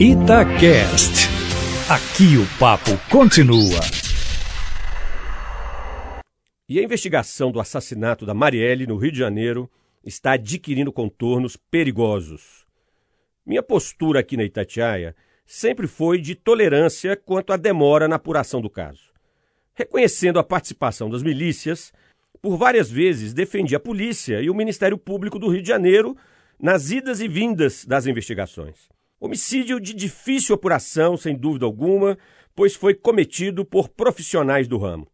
Itacast. Aqui o papo continua. E a investigação do assassinato da Marielle no Rio de Janeiro está adquirindo contornos perigosos. Minha postura aqui na Itatiaia sempre foi de tolerância quanto à demora na apuração do caso. Reconhecendo a participação das milícias, por várias vezes defendi a polícia e o Ministério Público do Rio de Janeiro nas idas e vindas das investigações. Homicídio de difícil apuração, sem dúvida alguma, pois foi cometido por profissionais do ramo.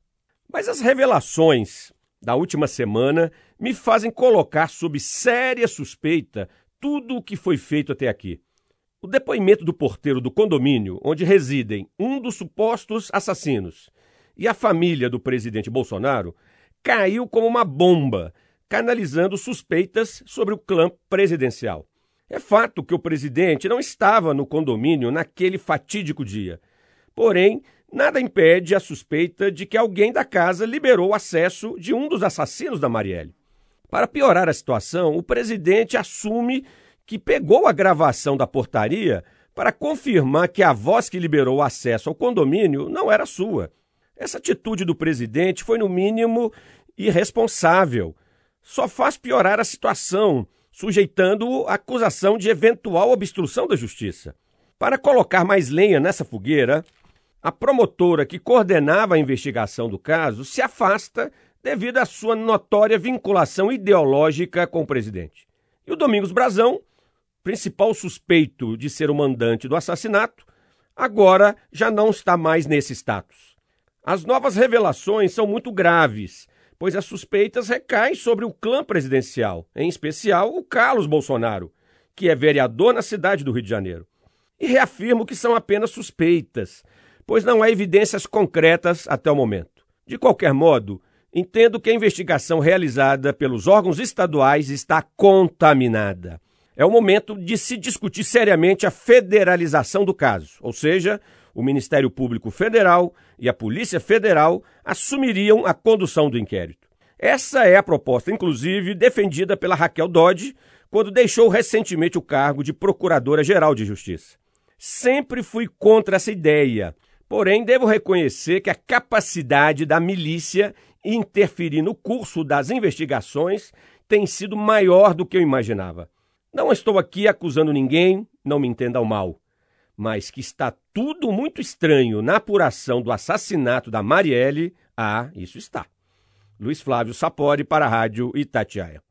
Mas as revelações da última semana me fazem colocar sob séria suspeita tudo o que foi feito até aqui. O depoimento do porteiro do condomínio, onde residem um dos supostos assassinos, e a família do presidente Bolsonaro, caiu como uma bomba, canalizando suspeitas sobre o clã presidencial. É fato que o presidente não estava no condomínio naquele fatídico dia. Porém, nada impede a suspeita de que alguém da casa liberou o acesso de um dos assassinos da Marielle. Para piorar a situação, o presidente assume que pegou a gravação da portaria para confirmar que a voz que liberou o acesso ao condomínio não era sua. Essa atitude do presidente foi, no mínimo, irresponsável. Só faz piorar a situação sujeitando-o à acusação de eventual obstrução da justiça. Para colocar mais lenha nessa fogueira, a promotora que coordenava a investigação do caso se afasta devido à sua notória vinculação ideológica com o presidente. E o Domingos Brazão, principal suspeito de ser o mandante do assassinato, agora já não está mais nesse status. As novas revelações são muito graves pois as suspeitas recaem sobre o clã presidencial, em especial o Carlos Bolsonaro, que é vereador na cidade do Rio de Janeiro. E reafirmo que são apenas suspeitas, pois não há evidências concretas até o momento. De qualquer modo, entendo que a investigação realizada pelos órgãos estaduais está contaminada. É o momento de se discutir seriamente a federalização do caso, ou seja, o Ministério Público Federal e a Polícia Federal assumiriam a condução do inquérito. Essa é a proposta, inclusive, defendida pela Raquel Dodge quando deixou recentemente o cargo de Procuradora-Geral de Justiça. Sempre fui contra essa ideia, porém devo reconhecer que a capacidade da milícia interferir no curso das investigações tem sido maior do que eu imaginava. Não estou aqui acusando ninguém, não me entendam mal mas que está tudo muito estranho na apuração do assassinato da Marielle, ah, isso está. Luiz Flávio Sapori para a Rádio Itatiaia.